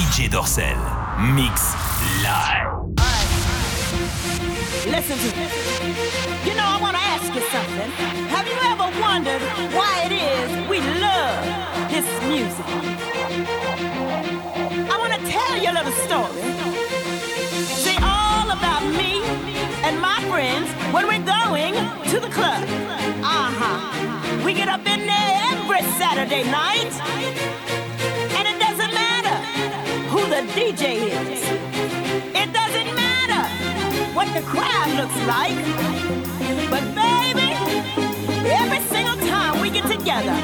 DJ Dorsel. Mix live. Listen to me. You know, I want to ask you something. Have you ever wondered why it is we love this music? I want to tell you a little story. Say all about me and my friends when we're going to the club. Uh huh. We get up in there every Saturday night who the DJ is. It doesn't matter what the crowd looks like. But baby, every single time we get together,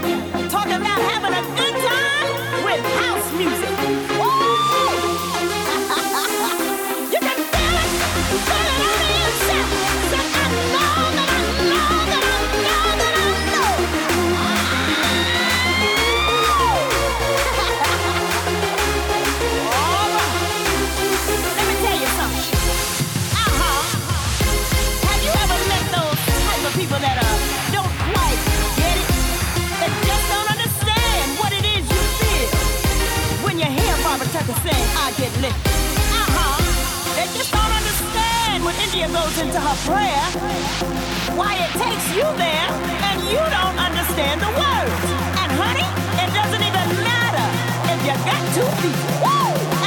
Lydia goes into her prayer, why it takes you there and you don't understand the words. And honey, it doesn't even matter if you got two feet. Woo!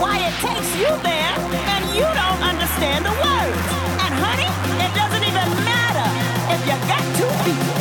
why it takes you there and you don't understand the words. And honey, it doesn't even matter if you got two feet.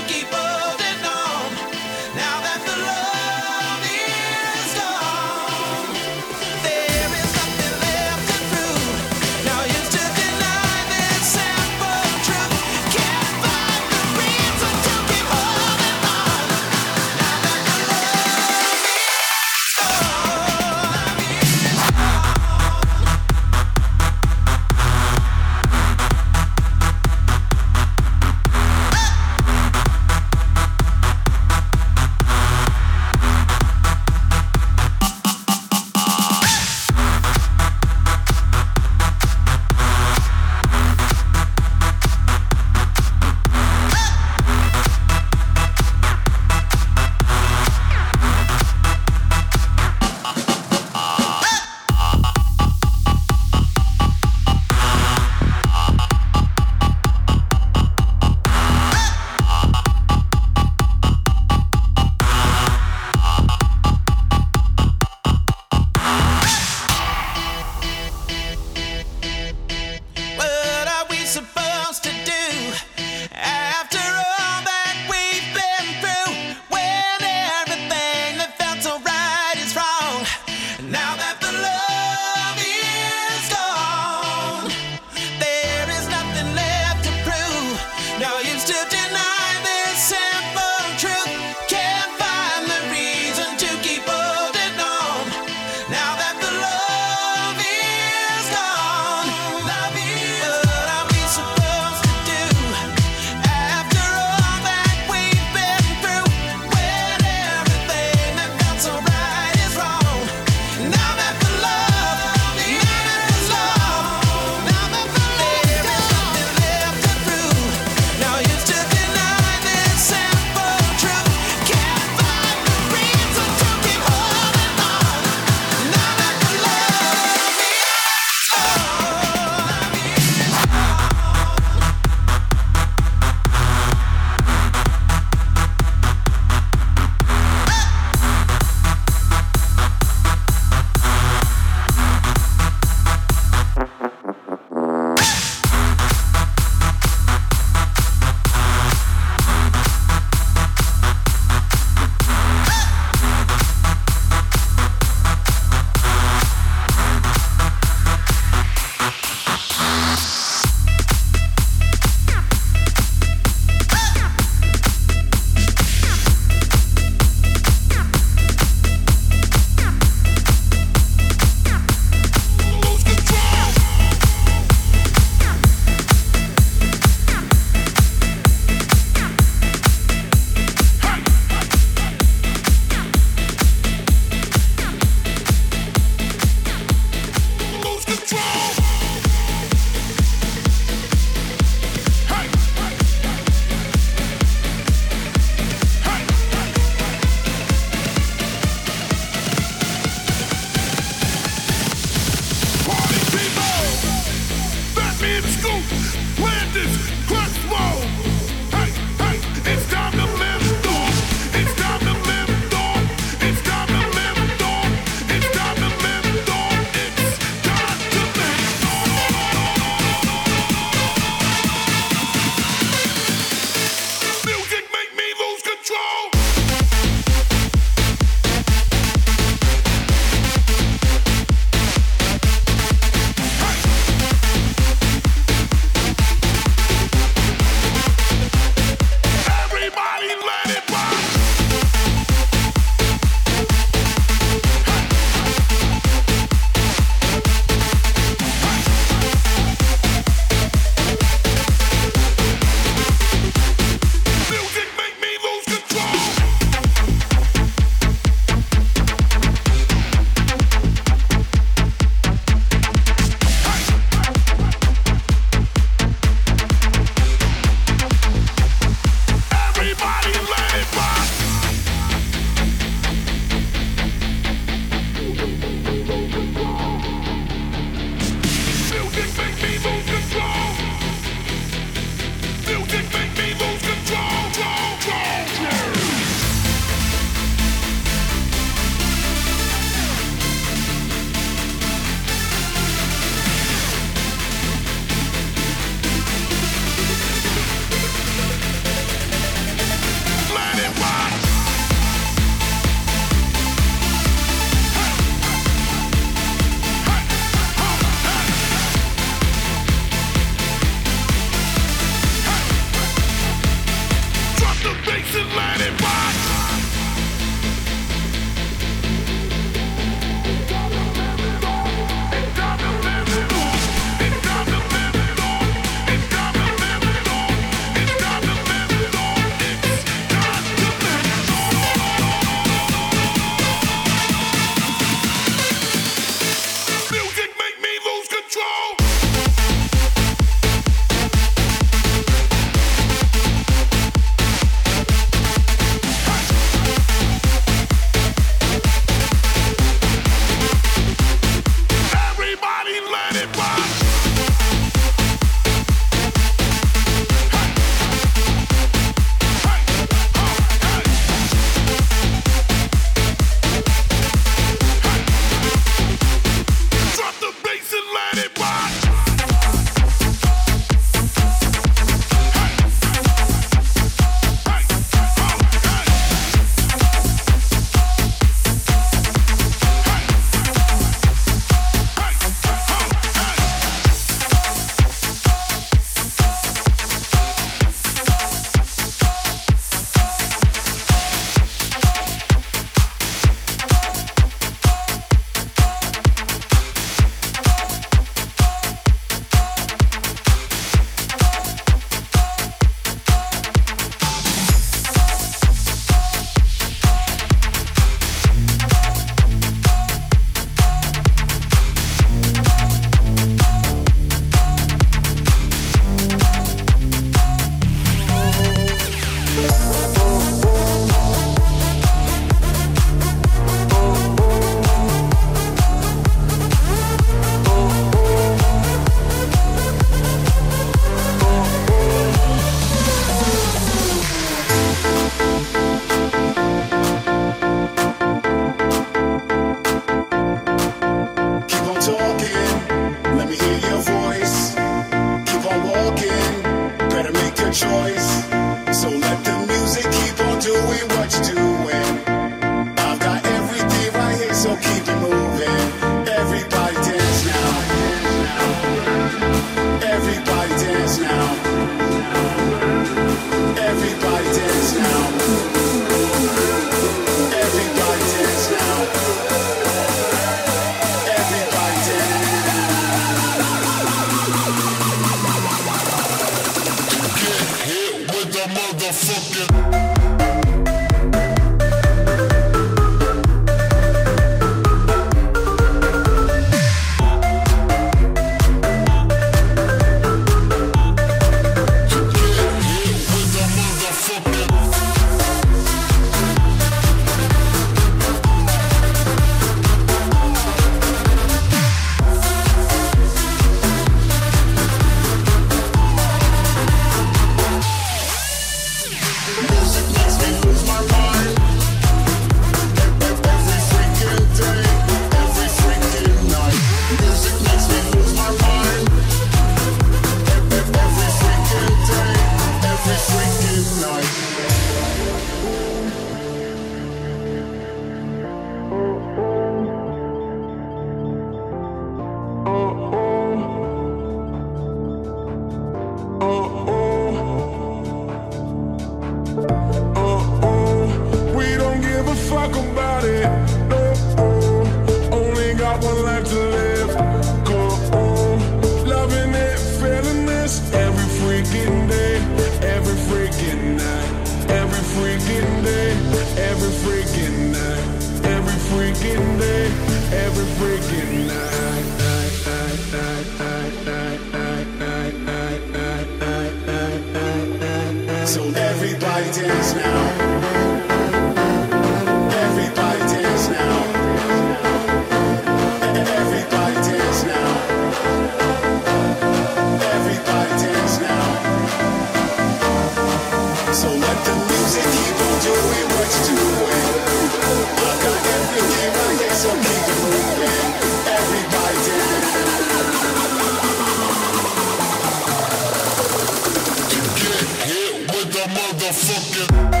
motherfucking.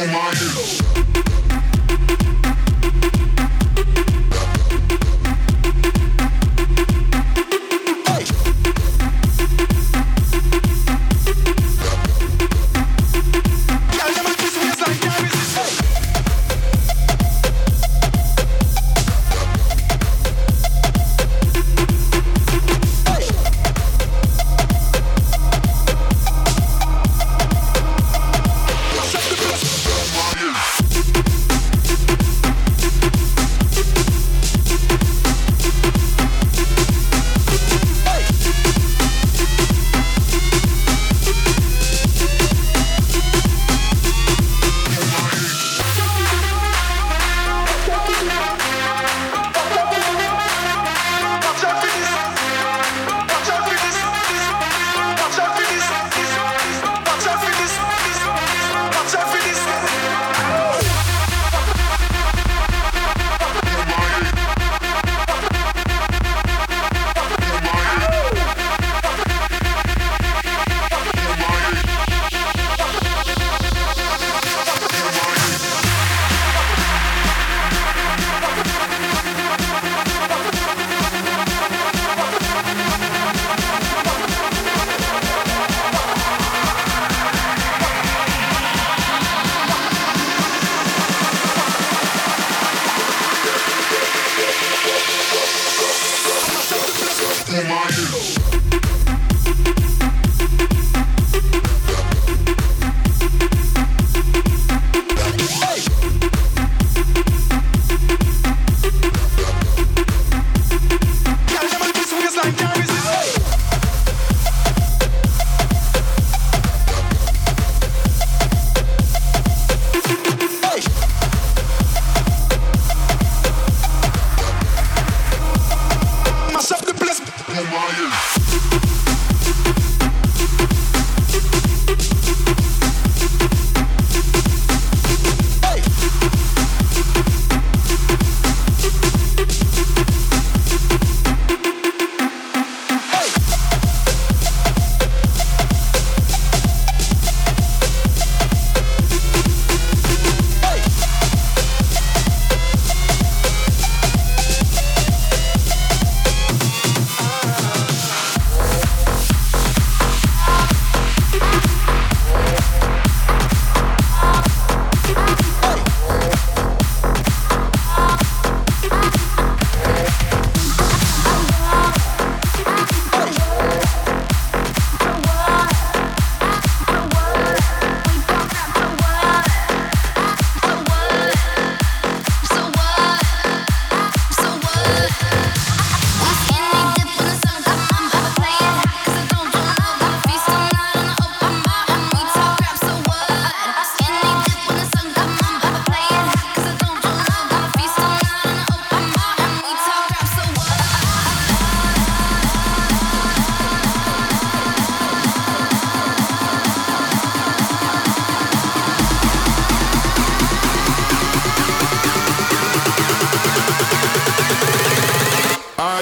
Feast all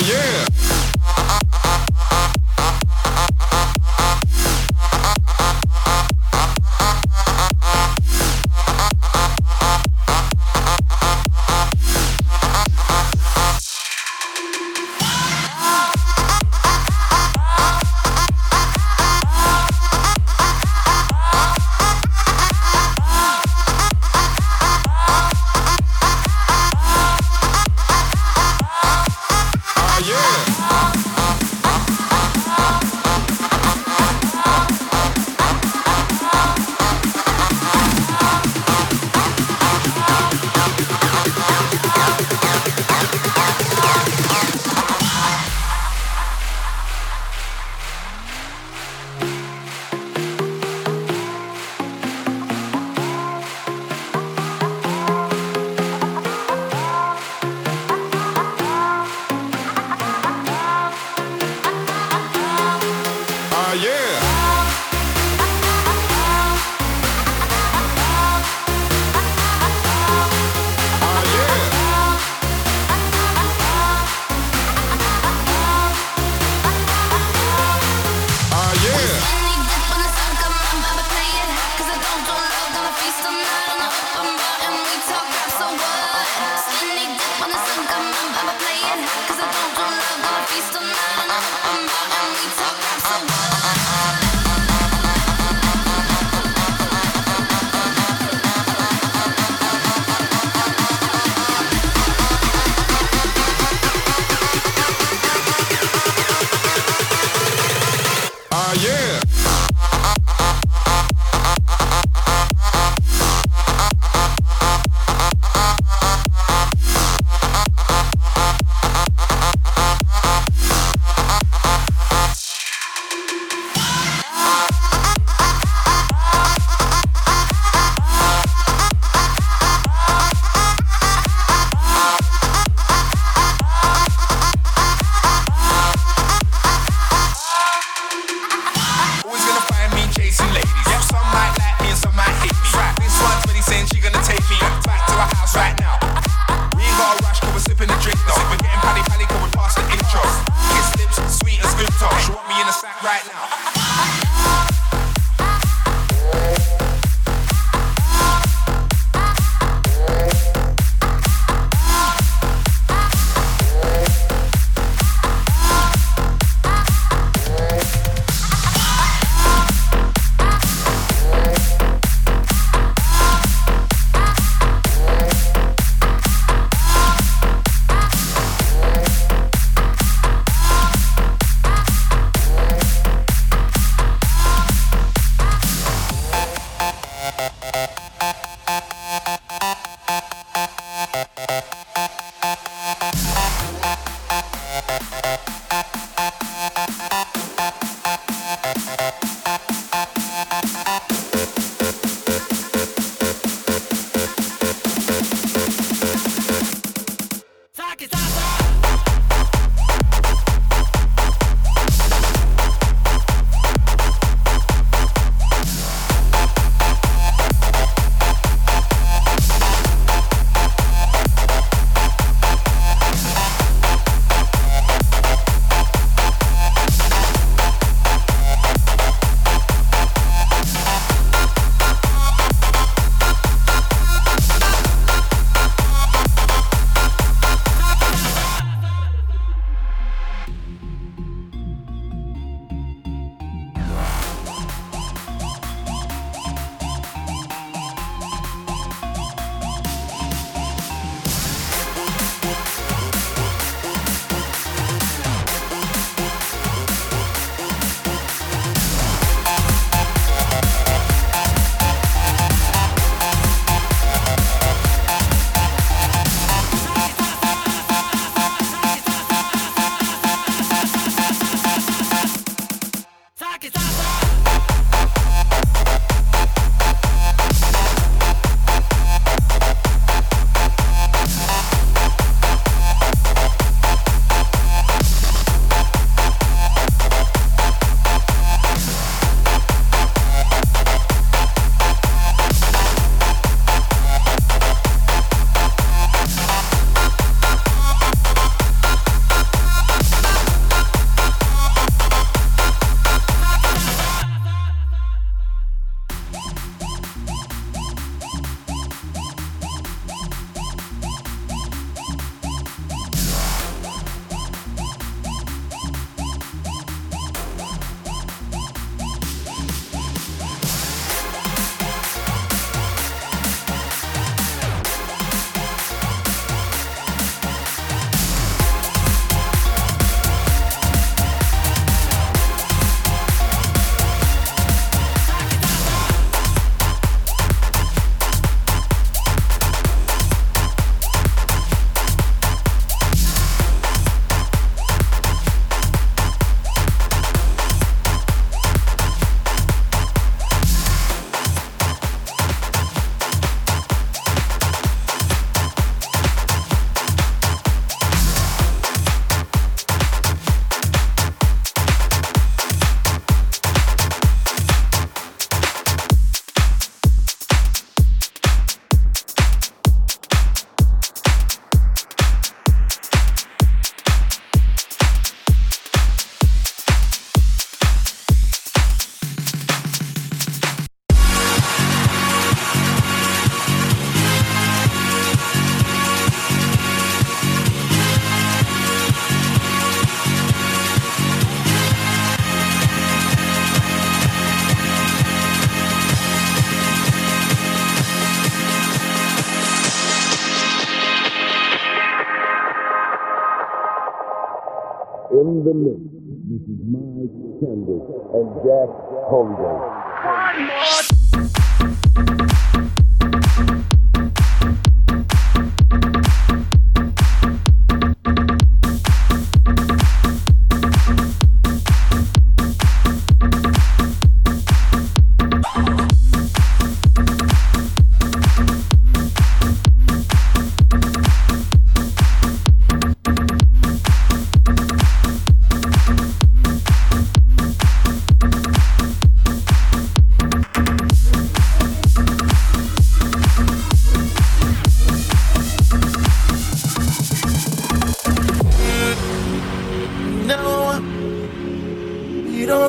night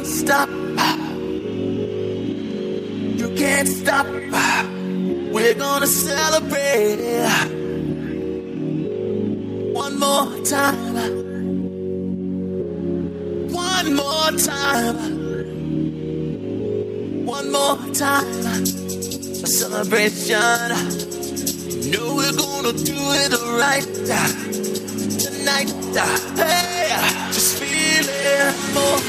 stop. You can't stop. We're gonna celebrate one more time. One more time. One more time. A celebration. know we're gonna do it right tonight. Hey, just feel it. More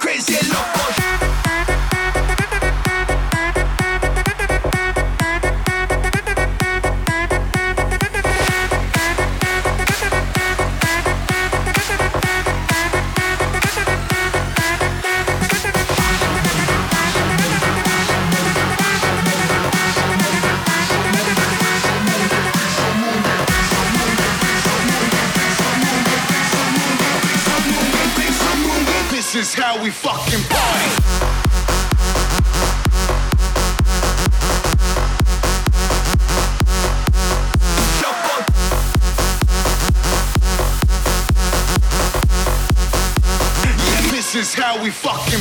crazy loco. Fucking